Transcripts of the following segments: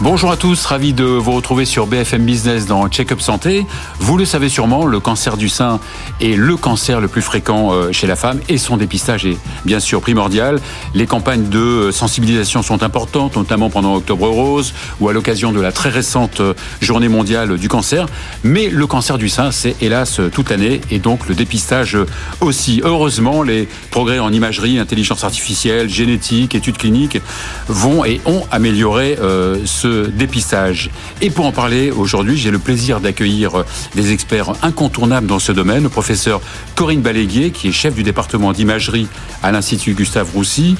Bonjour à tous, ravi de vous retrouver sur BFM Business dans Check-up Santé. Vous le savez sûrement, le cancer du sein est le cancer le plus fréquent euh, chez la femme et son dépistage est bien sûr primordial. Les campagnes de sensibilisation sont importantes, notamment pendant Octobre Rose ou à l'occasion de la très récente euh, journée mondiale du cancer. Mais le cancer du sein, c'est hélas toute l'année et donc le dépistage aussi. Heureusement, les progrès en imagerie, intelligence artificielle, génétique, études cliniques vont et ont amélioré euh, dépistage. Et pour en parler aujourd'hui, j'ai le plaisir d'accueillir des experts incontournables dans ce domaine, le professeur Corinne Baléguier, qui est chef du département d'imagerie à l'Institut Gustave Roussy,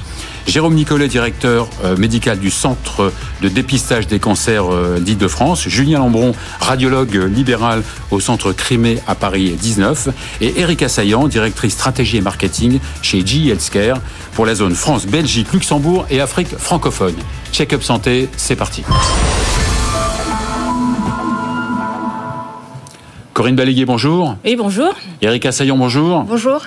Jérôme Nicolet, directeur euh, médical du Centre de dépistage des cancers euh, d'Île-de-France, Julien Lambron, radiologue libéral au Centre Crimée à Paris 19, et Erika Saillant, directrice stratégie et marketing chez GE Healthcare pour la zone France, Belgique, Luxembourg et Afrique francophone. Check-up santé, c'est parti. Corinne Baléguier, bonjour. Oui, bonjour. Erika Saillon, bonjour. Bonjour.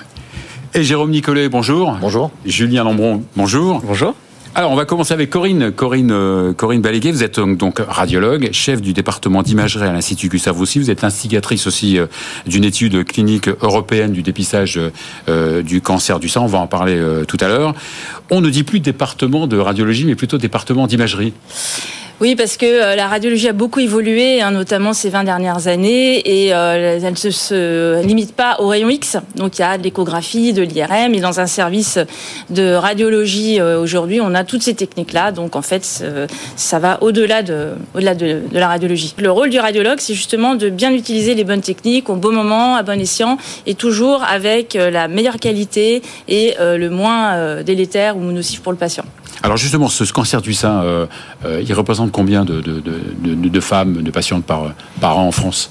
Et Jérôme Nicolet, bonjour. Bonjour. Julien Lambron, bonjour. Bonjour. Alors, on va commencer avec Corinne. Corinne, euh, Corinne Baléguet, vous êtes euh, donc radiologue, chef du département d'imagerie à l'Institut Gustave Roussy. Vous êtes instigatrice aussi euh, d'une étude clinique européenne du dépistage du cancer du sang. On va en parler tout à l'heure. On ne dit plus département de radiologie, mais plutôt département d'imagerie. Oui, parce que euh, la radiologie a beaucoup évolué, hein, notamment ces 20 dernières années, et euh, elle ne se, limite pas au rayon X. Donc il y a de l'échographie, de l'IRM, et dans un service de radiologie euh, aujourd'hui, on a toutes ces techniques-là. Donc en fait, ça va au-delà de, au-delà de, la radiologie. Le rôle du radiologue, c'est justement de bien utiliser les bonnes techniques au bon moment, à bon escient, et toujours avec la meilleure qualité et le moins délétère ou nocif pour le patient. Alors justement, ce cancer du sein, euh, euh, il représente combien de, femmes, de patientes par an en France?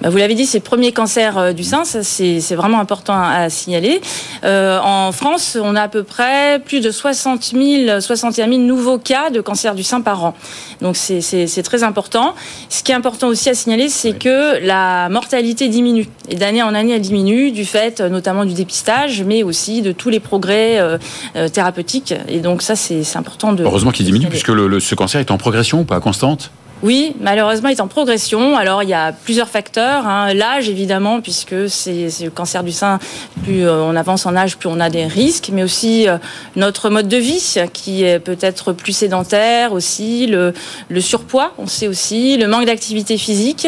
Bah, vous l'avez dit, c'est le premier cancer euh, du sein, c'est vraiment important à, signaler. Euh, en France, on a à peu près plus de 60 000, 61 000 nouveaux cas de cancer du sein par an. Donc c'est très important. Ce qui est important aussi à signaler, c'est que la mortalité diminue. Et d'année en année, elle diminue du fait euh, notamment du dépistage, mais aussi de tous les progrès thérapeutiques. Et donc ça, c'est important de... Heureusement qu'il diminue, puisque le, ce cancer est en progression, pas constante? Oui, malheureusement, il est en progression. Alors, il y a plusieurs facteurs. Hein. L'âge, évidemment, puisque c'est le cancer du sein. Plus euh, on avance en âge, plus on a des risques. Mais aussi euh, notre mode de vie, qui est peut-être plus sédentaire aussi. Le, surpoids, on sait aussi. Le manque d'activité physique.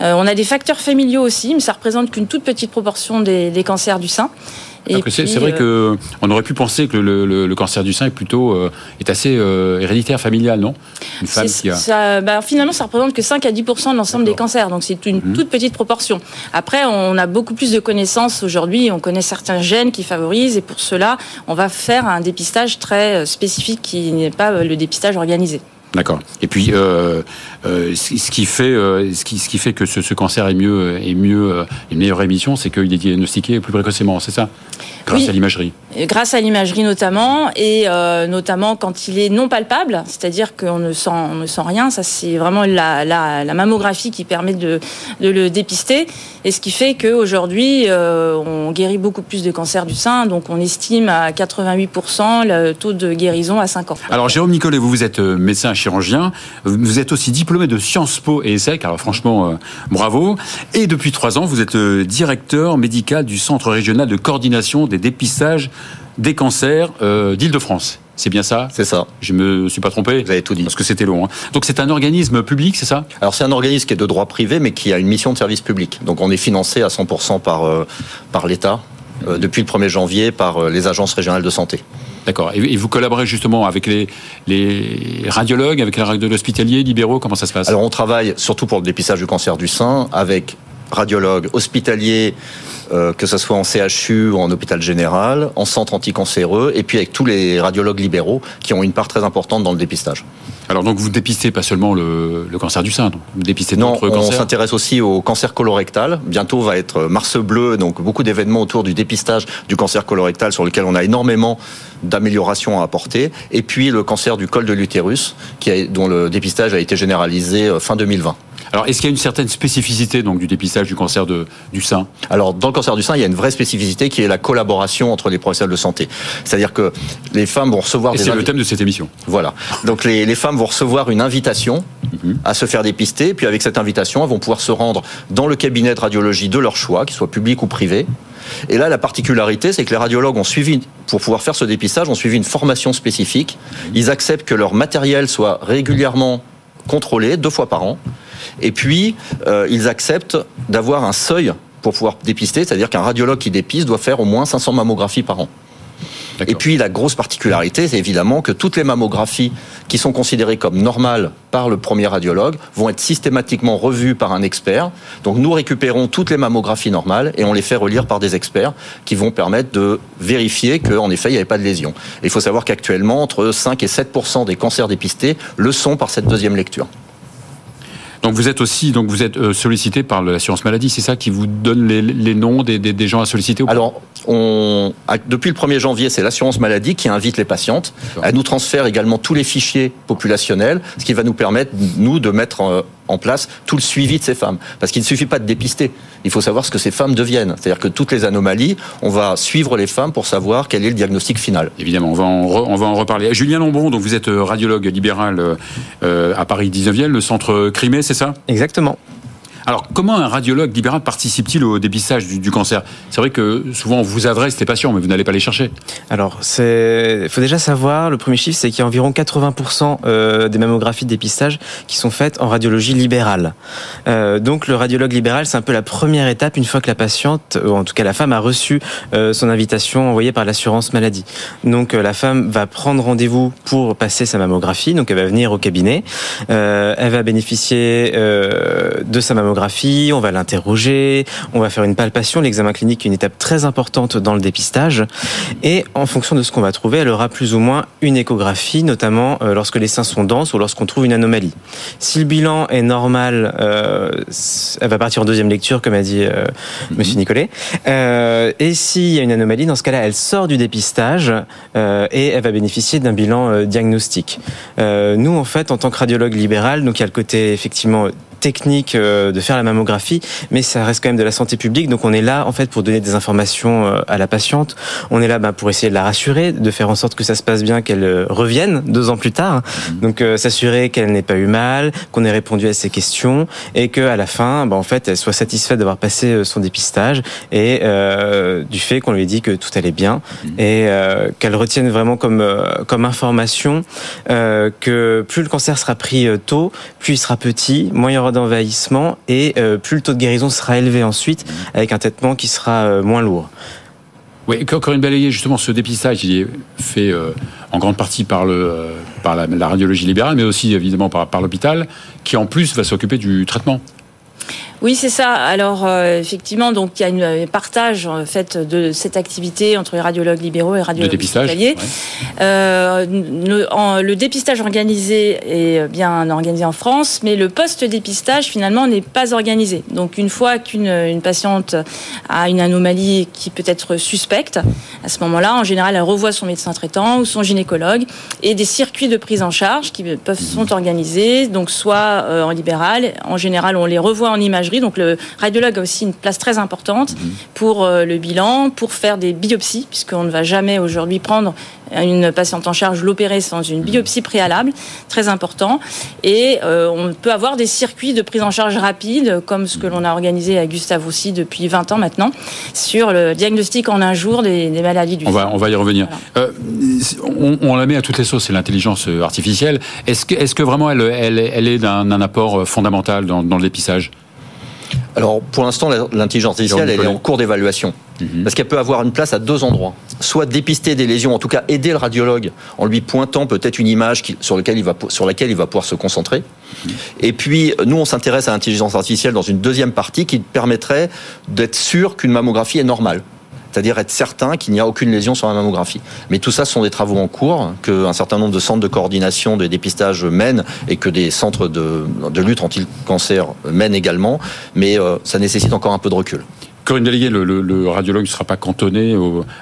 Euh, on a des facteurs familiaux aussi, mais ça représente qu'une toute petite proportion des cancers du sein. C'est vrai euh, que on aurait pu penser que le, cancer du sein est plutôt euh, est assez euh, héréditaire, familial, non? Une femme qui a... ça, bah, finalement, ça représente que 5 à 10 de l'ensemble des cancers, donc c'est une mhm. toute petite proportion. Après, on a beaucoup plus de connaissances aujourd'hui. On connaît certains gènes qui favorisent, et pour cela, on va faire un dépistage très spécifique qui n'est pas le dépistage organisé. D'accord. Et puis, euh, euh, ce qui fait, euh, ce qui, ce qui fait que ce, ce, cancer est mieux, est mieux, une meilleure émission, c'est qu'il est diagnostiqué plus précocement, c'est ça? Grâce à l'imagerie. Grâce à l'imagerie notamment, et notamment quand il est non palpable, c'est-à-dire qu'on ne sent, on ne sent rien. Ça, c'est vraiment la, la, la, mammographie qui permet de, de, le dépister, et ce qui fait qu'aujourd'hui, on guérit beaucoup plus de cancer du sein. Donc, on estime à 88% le taux de guérison à 5 ans. Alors, Jérôme Nicolet, vous, vous êtes médecin chirurgien. Vous êtes aussi diplômé de Sciences Po et ESSEC, alors franchement, euh, bravo. Et depuis trois ans, vous êtes euh, directeur médical du Centre régional de coordination des dépistages des cancers euh, d'Île-de-France. C'est bien ça? C'est ça. Je me suis pas trompé? Vous avez tout dit. Parce que c'était long. Hein. Donc c'est un organisme public, c'est ça? Alors c'est un organisme qui est de droit privé, mais qui a une mission de service public. Donc on est financé à 100% par, par l'État depuis le 1er janvier par les agences régionales de santé. D'accord. Et vous collaborez justement avec les, radiologues, avec les radiologues hospitaliers, libéraux Comment ça se passe? Alors on travaille surtout pour le dépistage du cancer du sein avec radiologues hospitaliers, euh, que ce soit en CHU ou en hôpital général, en centre anticancéreux, et puis avec tous les radiologues libéraux qui ont une part très importante dans le dépistage. Alors donc vous dépistez pas seulement le, cancer du sein, vous dépistez d'autres cancers on s'intéresse aussi au cancer colorectal. Bientôt va être Mars bleu, donc beaucoup d'événements autour du dépistage du cancer colorectal sur lequel on a énormément d'améliorations à apporter. Et puis le cancer du col de l'utérus, dont le dépistage a été généralisé euh, fin 2020. Alors, est-ce qu'il y a une certaine spécificité donc du dépistage du cancer de, du sein? Alors, dans le cancer du sein, il y a une vraie spécificité qui est la collaboration entre les professionnels de santé. C'est-à-dire que les femmes vont recevoir Et c'est le thème de cette émission. Voilà. Donc les, les femmes vont recevoir une invitation Mhm. à se faire dépister, puis avec cette invitation, elles vont pouvoir se rendre dans le cabinet de radiologie de leur choix, qu'il soit public ou privé. Et là, la particularité, c'est que les radiologues ont suivi, pour pouvoir faire ce dépistage, ont suivi une formation spécifique. Ils acceptent que leur matériel soit régulièrement contrôlé, deux fois par an. Et puis, euh, ils acceptent d'avoir un seuil pour pouvoir dépister, c'est-à-dire qu'un radiologue qui dépiste doit faire au moins 500 mammographies par an. Et puis la grosse particularité, c'est évidemment que toutes les mammographies qui sont considérées comme normales par le premier radiologue vont être systématiquement revues par un expert. Donc nous récupérons toutes les mammographies normales et on les fait relire par des experts qui vont permettre de vérifier qu'en effet il n'y avait pas de lésion. Il faut savoir qu'actuellement entre 5 et 7 des cancers dépistés le sont par cette deuxième lecture. Donc vous êtes aussi donc vous êtes euh, sollicité par l'assurance maladie, c'est ça qui vous donne les, les noms des, des, des gens à solliciter ou Alors, on, depuis le 1er janvier, c'est l'assurance maladie qui invite les patientes. Elle nous transfère également tous les fichiers populationnels, ce qui va nous permettre, nous, de mettre en, place tout le suivi de ces femmes. Parce qu'il ne suffit pas de dépister, il faut savoir ce que ces femmes deviennent. C'est-à-dire que toutes les anomalies, on va suivre les femmes pour savoir quel est le diagnostic final. Évidemment, on va, en re- on va en reparler. Julien Lombon, donc vous êtes euh, radiologue libéral euh, euh, à Paris 19e, le centre Crimée, c'est ça? Exactement. Alors, comment un radiologue libéral participe-t-il au dépistage du, cancer? C'est vrai que souvent on vous adresse les patients, mais vous n'allez pas les chercher. Alors, il faut déjà savoir, le premier chiffre, c'est qu'il y a environ 80% euh, des mammographies de dépistage qui sont faites en radiologie libérale. Euh, donc, le radiologue libéral, c'est un peu la première étape une fois que la patiente, ou en tout cas la femme, a reçu euh, son invitation envoyée par l'assurance maladie. Donc, la femme va prendre rendez-vous pour passer sa mammographie. Donc, elle va venir au cabinet. Elle va bénéficier de sa mammographie. On va l'interroger. On va faire une palpation. L'examen clinique est une étape très importante dans le dépistage. Et en fonction de ce qu'on va trouver, elle aura plus ou moins une échographie, notamment euh, lorsque les seins sont denses ou lorsqu'on trouve une anomalie. Si le bilan est normal, euh, elle va partir en deuxième lecture, comme a dit euh, Monsieur Nicolet. Euh, et s'il y a une anomalie, dans ce cas-là, elle sort du dépistage et elle va bénéficier d'un bilan diagnostique. Nous, en fait, en tant que radiologue libéral, donc il y a le côté effectivement technique euh, de faire la mammographie, mais ça reste quand même de la santé publique. Donc on est là en fait pour donner des informations euh, à la patiente. On est là bah, pour essayer de la rassurer, de faire en sorte que ça se passe bien, qu'elle euh, revienne deux ans plus tard. Donc euh, s'assurer qu'elle n'ait pas eu mal, qu'on ait répondu à ses questions et que à la fin, bah, en fait, elle soit satisfaite d'avoir passé son dépistage et euh, du fait qu'on lui ait dit que tout allait bien et euh, qu'elle retienne vraiment comme euh, comme information euh, que plus le cancer sera pris tôt, plus il sera petit, moins il y aura d'envahissement et euh, plus le taux de guérison sera élevé ensuite avec un traitement qui sera euh, moins lourd. Oui, Corinne Balayé, justement, ce dépistage, il est fait euh, en grande partie par, le, euh, par la, la radiologie libérale, mais aussi évidemment par, par l'hôpital, qui en plus va s'occuper du traitement. Oui, c'est ça. Alors euh, effectivement, donc il y a une- un partage en fait de cette activité entre les radiologues libéraux et les De radiologues dépistage. ouais. Euh, le, en- le dépistage organisé est bien organisé en France, mais le post-dépistage finalement n'est pas organisé. Donc une fois qu'une une patiente a une anomalie qui peut être suspecte, à ce moment-là, en général, elle revoit son médecin traitant ou son gynécologue et des circuits de prise en charge qui peuvent sont organisés, donc soit euh, en libéral, en général, on les revoit en Donc le radiologue a aussi une place très importante pour euh, le bilan, pour faire des biopsies, puisqu'on ne va jamais aujourd'hui prendre une patiente en charge, l'opérer sans une biopsie préalable, très important. Et euh, on peut avoir des circuits de prise en charge rapide, comme ce que l'on a organisé à Gustave aussi depuis 20 ans maintenant, sur le diagnostic en un jour des, des maladies du On va, on va y revenir. Voilà. Euh, on, on la met à toutes les sauces, c'est l'intelligence artificielle. Est-ce que, vraiment elle, elle, elle est d'un, apport fondamental dans, dans le dépistage? Alors, pour l'instant, l'intelligence artificielle, elle est en cours d'évaluation. Mhm. Parce qu'elle peut avoir une place à deux endroits. Soit dépister des lésions, en tout cas aider le radiologue en lui pointant peut-être une image qui- sur, lequel il va, sur laquelle il va pouvoir se concentrer. Et puis, nous, on s'intéresse à l'intelligence artificielle dans une deuxième partie qui permettrait d'être sûr qu'une mammographie est normale. C'est-à-dire être certain qu'il n'y a aucune lésion sur la mammographie. Mais tout ça, sont des travaux en cours, qu'un certain nombre de centres de coordination des dépistages mènent et que des centres de, de lutte anti-cancer mènent également. Mais euh, ça nécessite encore un peu de recul. Corinne Délégué, le, le, radiologue ne sera pas cantonné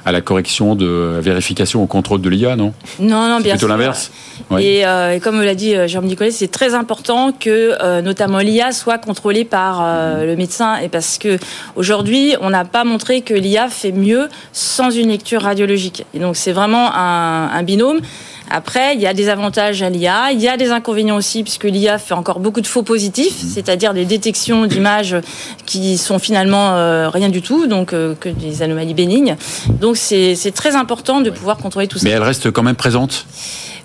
à la correction de vérification au contrôle de l'IA, non? Non, non, bien plutôt l'inverse. Euh, et, comme l'a dit euh, Jérôme Nicolet, c'est très important que euh, notamment l'IA soit contrôlée par le médecin, et parce que aujourd'hui, on n'a pas montré que l'IA fait mieux sans une lecture radiologique. Et donc c'est vraiment un, un binôme. Après, il y a des avantages à l'IA, il y a des inconvénients aussi, puisque l'IA fait encore beaucoup de faux positifs, mhm. c'est-à-dire des détections d'images qui sont finalement euh, rien du tout, donc euh, que des anomalies bénignes. Donc c'est très important de pouvoir contrôler tout ça. Mais elle reste quand même présente?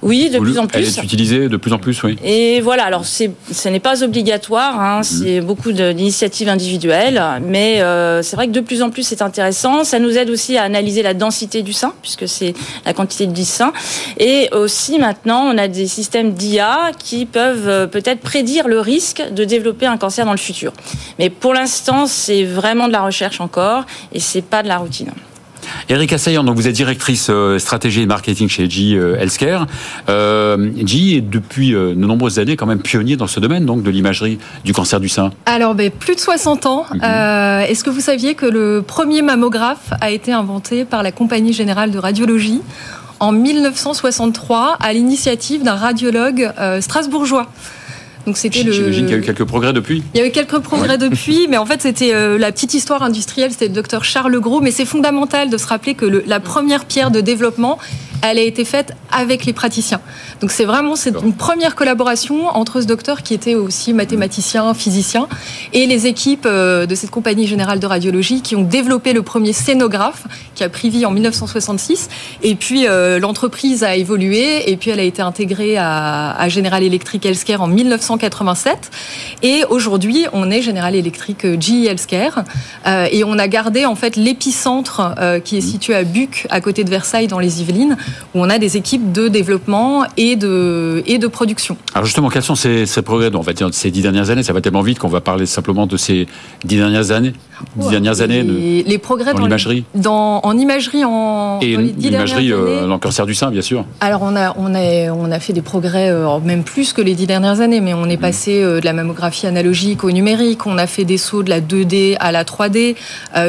Oui, de plus en plus. Elle est utilisée de plus en plus, oui. Et voilà, alors ce n'est pas obligatoire, hein, mhm. c'est beaucoup d'initiatives individuelles, mais euh, c'est vrai que de plus en plus c'est intéressant. Ça nous aide aussi à analyser la densité du sein, puisque c'est la quantité de sein. Et aussi maintenant, on a des systèmes d'IA qui peuvent euh, peut-être prédire le risque de développer un cancer dans le futur. Mais pour l'instant, c'est vraiment de la recherche encore, et c'est pas de la routine. Erika Sayan, donc vous êtes directrice euh, stratégie et marketing chez G euh, Healthcare. Euh, G est depuis de nombreuses années quand même pionnier dans ce domaine donc de l'imagerie du cancer du sein. Alors ben, plus de 60 ans. Mhm. Est-ce que vous saviez que le premier mammographe a été inventé par la Compagnie générale de radiologie en 1963 à l'initiative d'un radiologue strasbourgeois? Donc c'était le. J'imagine qu'il y a eu quelques progrès depuis. Il y a eu quelques progrès depuis, mais en fait c'était euh, la petite histoire industrielle, c'était le docteur Charles Gros. Mais c'est fondamental de se rappeler que la première pierre de développement, elle a été faite avec les praticiens. Donc c'est vraiment c'est une première collaboration entre ce docteur qui était aussi mathématicien, physicien, et les équipes euh, de cette compagnie générale de radiologie qui ont développé le premier scénographe qui a pris vie en 1966. Et puis euh, l'entreprise a évolué et puis elle a été intégrée à, à General Electric Healthcare en 1987. Et aujourd'hui on est General Electric GE Healthcare euh, et on a gardé en fait l'épicentre qui est situé à Buc à côté de Versailles dans les Yvelines où on a des équipes de développement et de, production. Alors justement, quels sont ces, progrès on va dire ces dix dernières années? Ça va tellement vite qu'on va parler simplement de ces dix dernières années. Dix dernières années de, les progrès dans l'imagerie. Dans, en imagerie en et l'imagerie euh, dans le cancer du sein, bien sûr. Alors on a on a on a fait des progrès euh, même plus que les dix dernières années, mais on est passé euh, de la mammographie analogique au numérique. On a fait des sauts de la 2D à la 3D.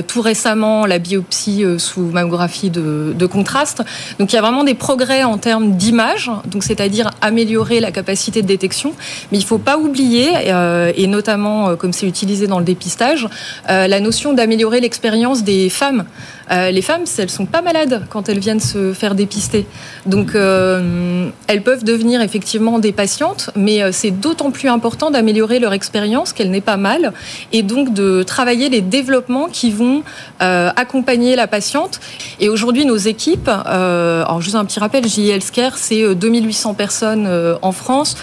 tout récemment, la biopsie sous mammographie de, de contraste. Donc il y a vraiment des progrès en termes d'image, donc c'est-à-dire améliorer la capacité de détection. Mais il ne faut pas oublier, euh, et notamment euh, comme c'est utilisé dans le dépistage, euh, la notion d'améliorer l'expérience des femmes. les femmes, elles sont pas malades quand elles viennent se faire dépister. Donc, elles peuvent devenir effectivement des patientes, mais c'est d'autant plus important d'améliorer leur expérience qu'elle n'est pas mal, et donc de travailler les développements qui vont accompagner la patiente. Et aujourd'hui, nos équipes, alors juste un petit rappel, JL Healthcare, c'est 2800 personnes en France.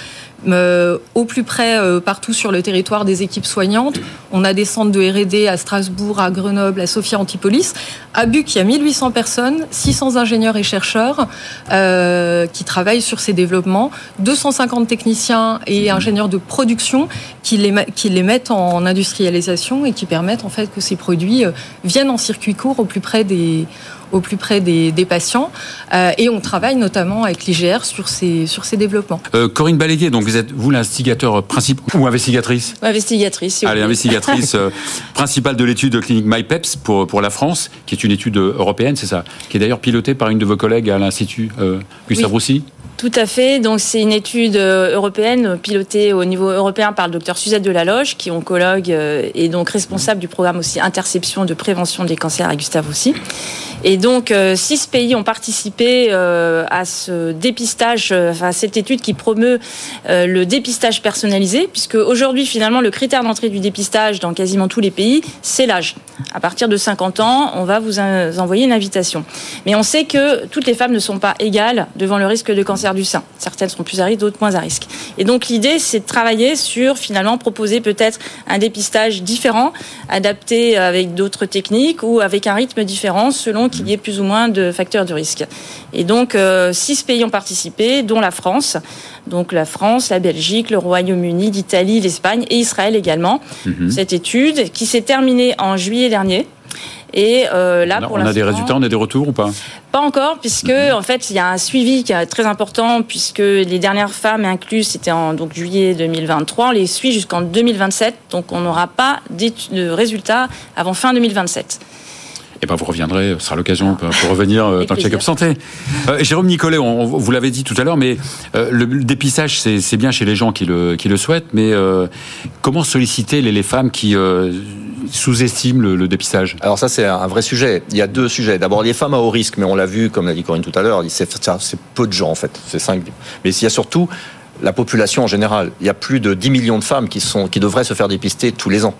Euh, au plus près euh, partout sur le territoire des équipes soignantes. On a des centres de R&D à Strasbourg, à Grenoble, à Sophia Antipolis. À Buc, il y a 1800 personnes, 600 ingénieurs et chercheurs euh, qui travaillent sur ces développements, 250 techniciens et ingénieurs de production qui les, qui les mettent en industrialisation et qui permettent en fait que ces produits viennent en circuit court au plus près des au plus près des, patients. Euh, et on travaille notamment avec l'IGR sur ces, sur ces développements. Euh, Corinne Balégué, donc vous êtes vous l'instigateur principal ou investigatrice? Investigatrice. Allez, investigatrice euh, principale de l'étude clinique MyPeps pour, pour la France, qui est une étude européenne, c'est ça? Qui est d'ailleurs pilotée par une de vos collègues à l'Institut Gustave Roussy? Tout à fait. Donc c'est une étude européenne pilotée au niveau européen par le docteur Suzette Delaloge, qui est oncologue et donc responsable du programme aussi interception de prévention des cancers à Gustave Roussy. Et donc, euh, six pays ont participé euh, à ce dépistage, euh, à cette étude qui promeut le dépistage personnalisé, puisque aujourd'hui, finalement, le critère d'entrée du dépistage dans quasiment tous les pays, c'est l'âge. À partir de 50 ans, on va vous envoyer une invitation. Mais on sait que toutes les femmes ne sont pas égales devant le risque de cancer du sein. Certaines sont plus à risque, d'autres moins à risque. Et donc, l'idée, c'est de travailler sur, finalement, proposer peut-être un dépistage différent, adapté avec d'autres techniques ou avec un rythme différent selon qu'il y ait plus ou moins de facteurs de risque. Et donc, euh, six pays ont participé, dont la France. Donc la France, la Belgique, le Royaume-Uni, l'Italie, l'Espagne et Israël également. Mhm. Cette étude qui s'est terminée en juillet dernier Et euh, là, on a, pour on a des résultats, on a des retours ou pas Pas encore, puisque en fait, il y a un suivi qui est très important, puisque les dernières femmes incluses, c'était en donc juillet 2023, on les suit jusqu'en 2027, donc on n'aura pas de résultats avant fin 2027. Eh ben, vous reviendrez, ce sera l'occasion pour, pour revenir euh, dans le check-up santé. Euh, Jérôme Nicolet, on- on- vous l'avez dit tout à l'heure, mais euh, le, le dépistage, c'est bien chez les gens qui le, qui le souhaitent, mais comment solliciter les, les femmes qui sous-estiment le, dépistage Alors ça, c'est un vrai sujet. Il y a deux sujets. D'abord, les femmes à haut risque, mais on l'a vu, comme l'a dit Corinne tout à l'heure, c'est peu de gens en fait. C'est cinq. Mais il y a surtout la population en général. Il y a plus de 10 millions de femmes qui, sont, qui devraient se faire dépister tous les ans.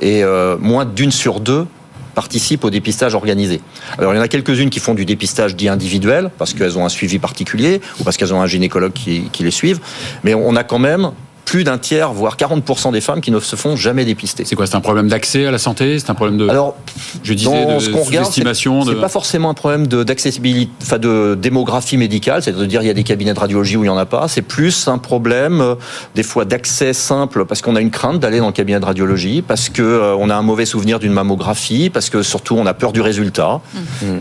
Et euh, moins d'une sur deux participent au dépistage organisé. Alors il y en a quelques-unes qui font du dépistage dit individuel, parce qu'elles ont un suivi particulier, ou parce qu'elles ont un gynécologue qui, qui les suive. Mais on a quand même plus d'un tiers, voire 40% des femmes qui ne se font jamais dépister. C'est quoi C'est un problème d'accès à la santé? C'est un problème de, Alors, je disais, de ce qu'on regarde, c'est sous-estimation c'est de... pas forcément un problème de- d'accessibilité, enfin de démographie médicale, c'est-à-dire il y a des cabinets de radiologie où il y en a pas. C'est plus un problème euh, des fois d'accès simple parce qu'on a une crainte d'aller dans le cabinet de radiologie, parce que euh, on a un mauvais souvenir d'une mammographie, parce que surtout on a peur du résultat,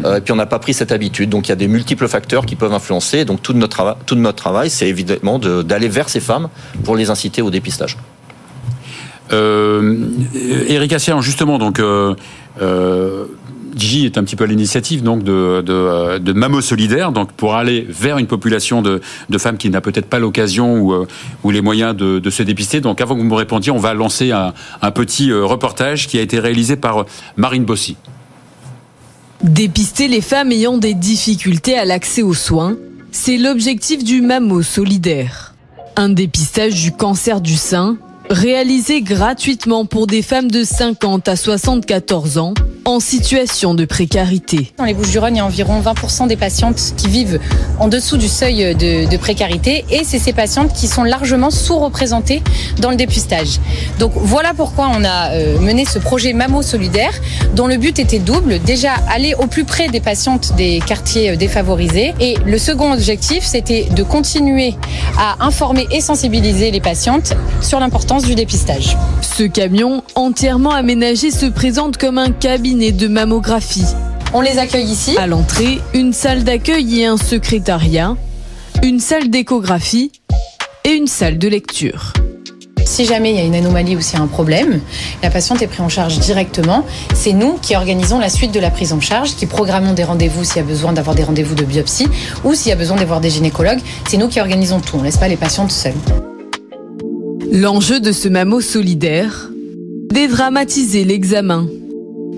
Euh, et puis on n'a pas pris cette habitude. Donc il y a des multiples facteurs qui peuvent influencer. Donc tout notre travail, tout notre travail, c'est évidemment de- d'aller vers ces femmes pour les inciter au dépistage. Euh, Eric Assian, justement, donc, euh, euh, J est un petit peu à l'initiative donc de, de, euh, de Mamo Solidaire, donc pour aller vers une population de, de femmes qui n'a peut-être pas l'occasion ou, euh, ou les moyens de, de se dépister. Donc, avant que vous me répondiez, on va lancer un, un petit euh, reportage qui a été réalisé par euh, Marine Bossy. Dépister les femmes ayant des difficultés à l'accès aux soins, c'est l'objectif du MAMO solidaire. Un dépistage du cancer du sein réalisé gratuitement pour des femmes de 50 à 74 ans en situation de précarité. Dans les Bouches-du-Rhône, il y a environ 20% des patientes qui vivent en dessous du seuil de, précarité et c'est ces patientes qui sont largement sous-représentées dans le dépistage. Donc voilà pourquoi on a euh, mené ce projet Mamo Solidaire dont le but était double. Déjà aller au plus près des patientes des quartiers euh, défavorisés et le second objectif c'était de continuer à informer et sensibiliser les patientes sur l'importance du dépistage. Ce camion, entièrement aménagé, se présente comme un cabinet de mammographie. On les accueille ici. À l'entrée, une salle d'accueil et un secrétariat, une salle d'échographie et une salle de lecture. Si jamais il y a une anomalie ou s'il y a un problème, la patiente est prise en charge directement. C'est nous qui organisons la suite de la prise en charge, qui programmons des rendez-vous s'il y a besoin d'avoir des rendez-vous de biopsie ou s'il y a besoin d'avoir des gynécologues. C'est nous qui organisons tout. On ne laisse pas les patientes seules. L'enjeu de ce MAMO solidaire Dédramatiser l'examen.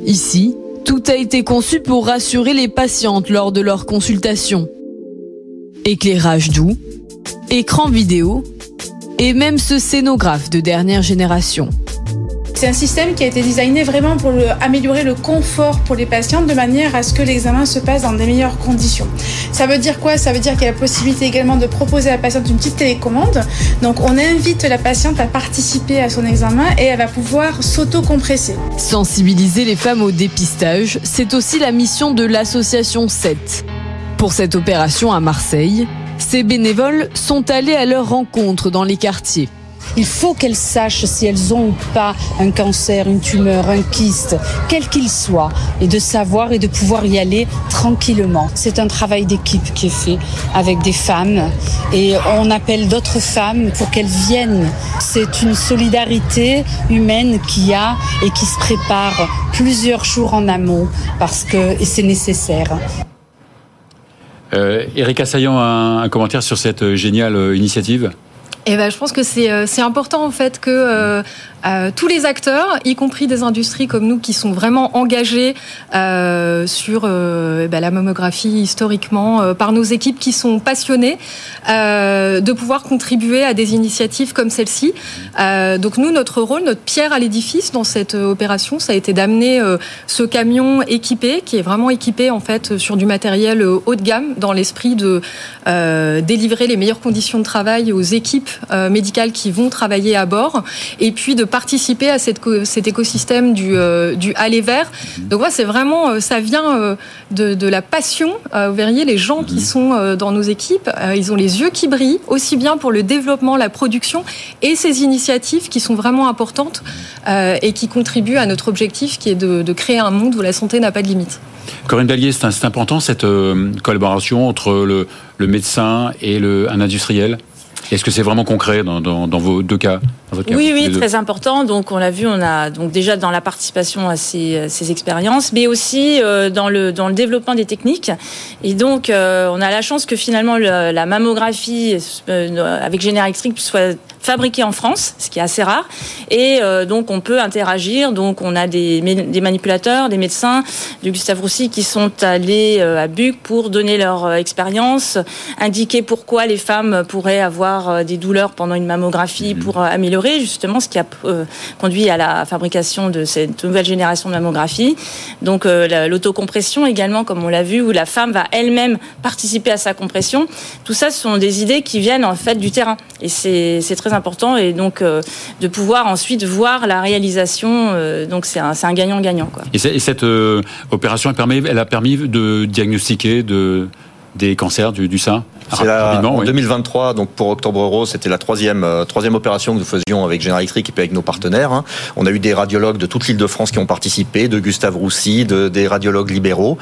Ici, tout a été conçu pour rassurer les patientes lors de leur consultation. Éclairage doux, écran vidéo et même ce scénographe de dernière génération. C'est un système qui a été designé vraiment pour améliorer le confort pour les patientes de manière à ce que l'examen se passe dans des meilleures conditions. Ça veut dire quoi? Ça veut dire qu'il y a la possibilité également de proposer à la patiente une petite télécommande. Donc on invite la patiente à participer à son examen et elle va pouvoir s'auto-compresser. Sensibiliser les femmes au dépistage, c'est aussi la mission de l'association 7. Pour cette opération à Marseille, ces bénévoles sont allés à leur rencontre dans les quartiers. Il faut qu'elles sachent si elles ont ou pas un cancer, une tumeur, un kyste, quel qu'il soit, et de savoir et de pouvoir y aller tranquillement. C'est un travail d'équipe qui est fait avec des femmes et on appelle d'autres femmes pour qu'elles viennent. C'est une solidarité humaine qu'il y a et qui se prépare plusieurs jours en amont parce que c'est nécessaire. Euh, Eric Assaillant, un, un commentaire sur cette euh, géniale euh, initiative? Et ben, je pense que c'est euh, c'est important en fait que euh, euh, tous les acteurs, y compris des industries comme nous qui sont vraiment engagés euh, sur euh, ben, la mammographie historiquement euh, par nos équipes qui sont passionnées, de pouvoir contribuer à des initiatives comme celle-ci. Donc nous, notre rôle, notre pierre à l'édifice dans cette opération, ça a été d'amener ce camion équipé, qui est vraiment équipé en fait sur du matériel haut de gamme, dans l'esprit de délivrer les meilleures conditions de travail aux équipes médicales qui vont travailler à bord, et puis de participer à cette, cet écosystème du, du aller vert. Donc moi, c'est vraiment, ça vient de, de, la passion. vous verriez les gens qui sont dans nos équipes, ils ont les yeux qui brillent, aussi bien pour le développement, la production, et ces initiatives qui sont vraiment importantes et qui contribuent à notre objectif qui est de, de créer un monde où la santé n'a pas de limite. Corinne Dallier, c'est important cette euh, collaboration entre le, médecin et le, un industriel? Est-ce que c'est vraiment concret dans, vos deux cas, Oui, oui, très important. Donc, on l'a vu, on a donc déjà dans la participation à ces, expériences, mais aussi euh, dans le dans le développement des techniques. Et donc, euh, on a la chance que finalement la mammographie avec générique soit fabriqués en France, ce qui est assez rare. Et euh, donc, on peut interagir. Donc, on a des, des manipulateurs, des médecins du Gustave Roussy qui sont allés euh, à Buc pour donner leur euh, expérience, indiquer pourquoi les femmes pourraient avoir des douleurs pendant une mammographie mhm. pour améliorer justement ce qui a conduit à la fabrication de cette nouvelle génération de mammographie. Donc, l'autocompression également, comme on l'a vu, où la femme va elle-même participer à sa compression. Tout ça, ce sont des idées qui viennent en fait du terrain. Et c'est très important et donc euh, de pouvoir ensuite voir la réalisation. Euh, donc c'est un, gagnant-gagnant. Et, et, cette euh, opération, elle, elle a permis de diagnostiquer de des cancers du, du sein? En 2023, donc pour Octobre Rose, c'était la troisième, euh, troisième opération que nous faisions avec Généralectrique et puis avec nos partenaires. Hein. On a eu des radiologues de toute l'île de France qui ont participé, de Gustave Roussy, de, des radiologues libéraux.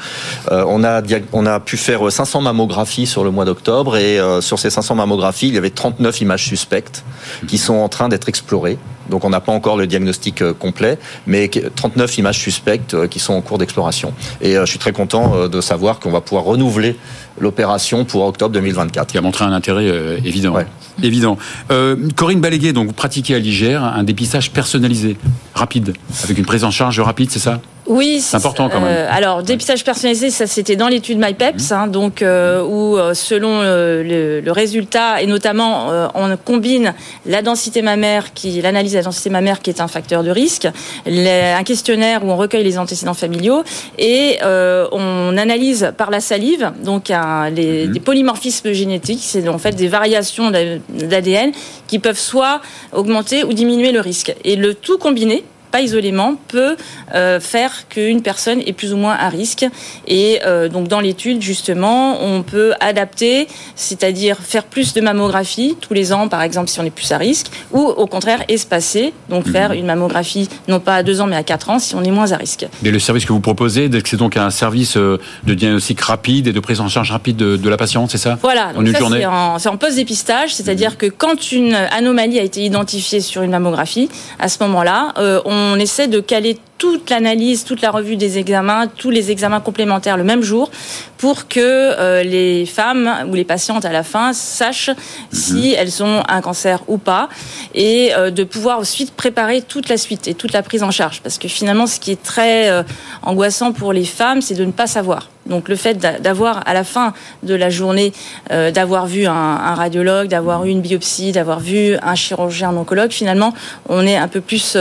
Euh, on, a, on a pu faire 500 mammographies sur le mois d'octobre et euh, sur ces 500 mammographies, il y avait 39 images suspectes qui sont en train d'être explorées. Donc on n'a pas encore le diagnostic euh, complet, mais 39 images suspectes euh, qui sont en cours d'exploration. Et je suis très content de savoir qu'on va pouvoir renouveler l'opération pour octobre 2024. Qui a montré un intérêt euh, évident. Évident. Euh, Corinne Balégué, donc vous pratiquez à l'IGER un dépistage personnalisé, rapide, avec une prise en charge rapide, c'est ça? Oui, c'est important quand même. Euh, alors, dépistage personnalisé, ça c'était dans l'étude MyPeps, mmh. hein, donc euh, où euh, selon le, le, résultat et notamment on combine la densité mammaire, qui l'analyse de la densité mammaire qui est un facteur de risque, un questionnaire où on recueille les antécédents familiaux et on analyse par la salive donc un, les, mmh. des polymorphismes génétiques, c'est en fait des variations d'ADN qui peuvent soit augmenter ou diminuer le risque. Et le tout combiné pas isolément, peut euh, faire qu'une personne est plus ou moins à risque. Et euh, donc dans l'étude, justement, on peut adapter, c'est-à-dire faire plus de mammographie tous les ans, par exemple, si on est plus à risque, ou au contraire espacer, donc faire mhm. une mammographie non pas à deux ans mais à quatre ans si on est moins à risque. Et le service que vous proposez, c'est donc un service euh, de diagnostic rapide et de prise en charge rapide de, la patiente, c'est ça? Voilà, donc ça c'est en, en post-dépistage, c'est-à-dire mhm. que quand une anomalie a été identifiée sur une mammographie, à ce moment-là, on on essaie de caler toute l'analyse, toute la revue des examens, tous les examens complémentaires le même jour pour que euh, les femmes ou les patientes à la fin sachent si mhm. elles ont un cancer ou pas et euh, de pouvoir ensuite préparer toute la suite et toute la prise en charge parce que finalement ce qui est très euh, angoissant pour les femmes c'est de ne pas savoir. Donc le fait d'avoir à la fin de la journée d'avoir vu un, radiologue, d'avoir eu une biopsie, d'avoir vu un chirurgien un oncologue, finalement on est un peu plus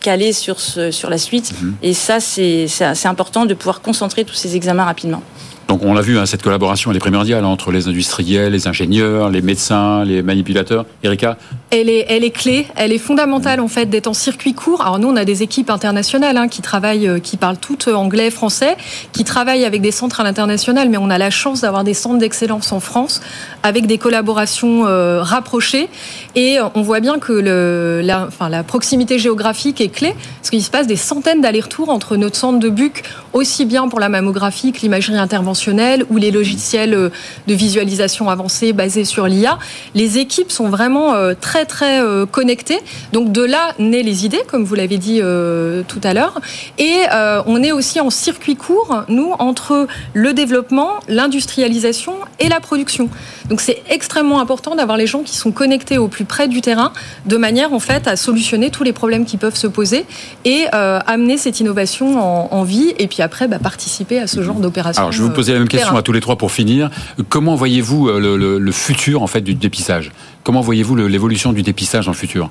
calé sur ce, sur la suite. Mhm. Et ça, c'est important de pouvoir concentrer tous ces examens rapidement. Donc on l'a vu, hein, cette collaboration elle est primordiale entre les industriels, les ingénieurs, les médecins, les manipulateurs. Erika elle est, elle est clé, elle est fondamentale en fait d'être en circuit court. Alors nous on a des équipes internationales hein, qui travaillent, euh, qui parlent toutes anglais, français, qui travaillent avec des centres à l'international, mais on a la chance d'avoir des centres d'excellence en France avec des collaborations euh, rapprochées. Et on voit bien que la, la proximité géographique est clé, parce qu'il se passe des centaines d'allers-retours entre notre centre de Buc, aussi bien pour la mammographie que l'imagerie interventionnelle ou les logiciels euh, de visualisation avancée basés sur l'IA. Les équipes sont vraiment euh, très très euh, connectées. Donc de là naissent les idées, comme vous l'avez dit tout à l'heure. Et on est aussi en circuit court, nous, entre le développement, l'industrialisation et la production. Donc c'est extrêmement important d'avoir les gens qui sont connectés au plus près du terrain, de manière en fait à solutionner tous les problèmes qui peuvent se poser et amener cette innovation en, vie. Et puis après, bah, participer à ce genre d'opération. Alors je vais vous poser la même question à tous les trois pour finir. Comment voyez-vous euh, le, futur en fait du dépistage? Comment voyez-vous l'évolution du dépistage dans le futur?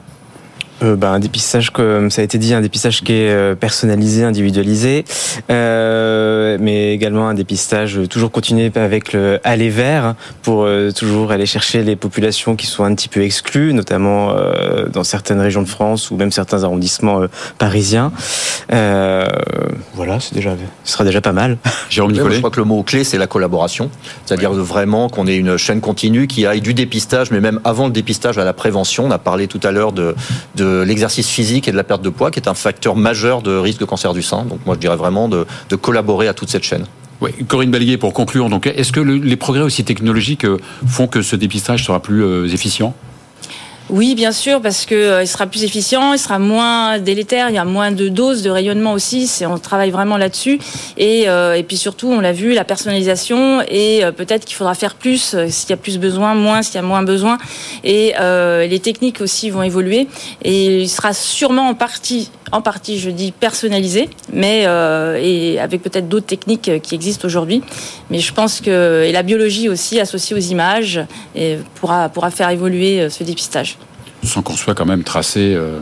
Euh, bah, Un dépistage, comme ça a été dit, un dépistage qui est euh, personnalisé, individualisé, euh, mais également un dépistage toujours continué avec le aller vers pour euh, toujours aller chercher les populations qui sont un petit peu exclues, notamment euh, dans certaines régions de France ou même certains arrondissements euh, parisiens. Euh, voilà, c'est déjà, ce sera déjà pas mal. Jérôme Nicolet Je crois que le mot-clé, c'est la collaboration. C'est-à-dire vraiment qu'on ait une chaîne continue qui aille du dépistage, mais même avant le dépistage à la prévention. On a parlé tout à l'heure de, de l'exercice physique et de la perte de poids, qui est un facteur majeur de risque de cancer du sein. Donc moi, je dirais vraiment de, collaborer à toute cette chaîne. Corinne Balégué, pour conclure, est-ce que le- les progrès aussi technologiques euh, font que ce dépistage sera plus euh, efficient? Oui, bien sûr, parce que euh, il sera plus efficient, il sera moins délétère, il y a moins de doses de rayonnement aussi. C'est on travaille vraiment là-dessus. Et, euh, et puis surtout, on l'a vu, la personnalisation et euh, peut-être qu'il faudra faire plus euh, s'il y a plus besoin, moins s'il y a moins besoin. Et les techniques aussi vont évoluer. Et il sera sûrement en partie, en partie, je dis personnalisé, mais euh, et avec peut-être d'autres techniques euh, qui existent aujourd'hui. Mais je pense que et la biologie aussi associée aux images et pourra pourra faire évoluer euh, ce dépistage. Sans qu'on soit quand même tracé euh,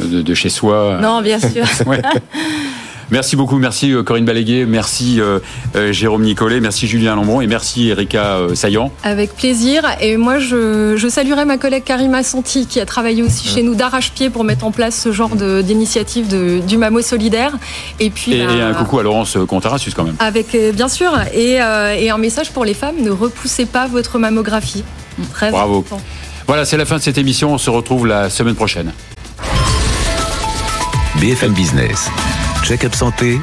de, de chez soi. Non, bien sûr. Ouais. Merci beaucoup, merci euh, Corinne Balégué, merci euh, euh, Jérôme Nicolet, merci Julien Lombron et merci Erika Saillant. Avec plaisir. Et moi, je, je saluerai ma collègue Karima Santi, qui a travaillé aussi chez nous d'arrache-pied pour mettre en place ce genre de- d'initiative du MAMO solidaire. Et puis, Et, bah, et un coucou à Laurence Contarassus quand même. Avec, bien sûr, et, euh, et un message pour les femmes ne repoussez pas votre mammographie. Très Bravo. important. Voilà, c'est la fin de cette émission, on se retrouve la semaine prochaine. BFM Business. Check-up santé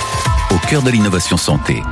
au cœur de l'innovation santé.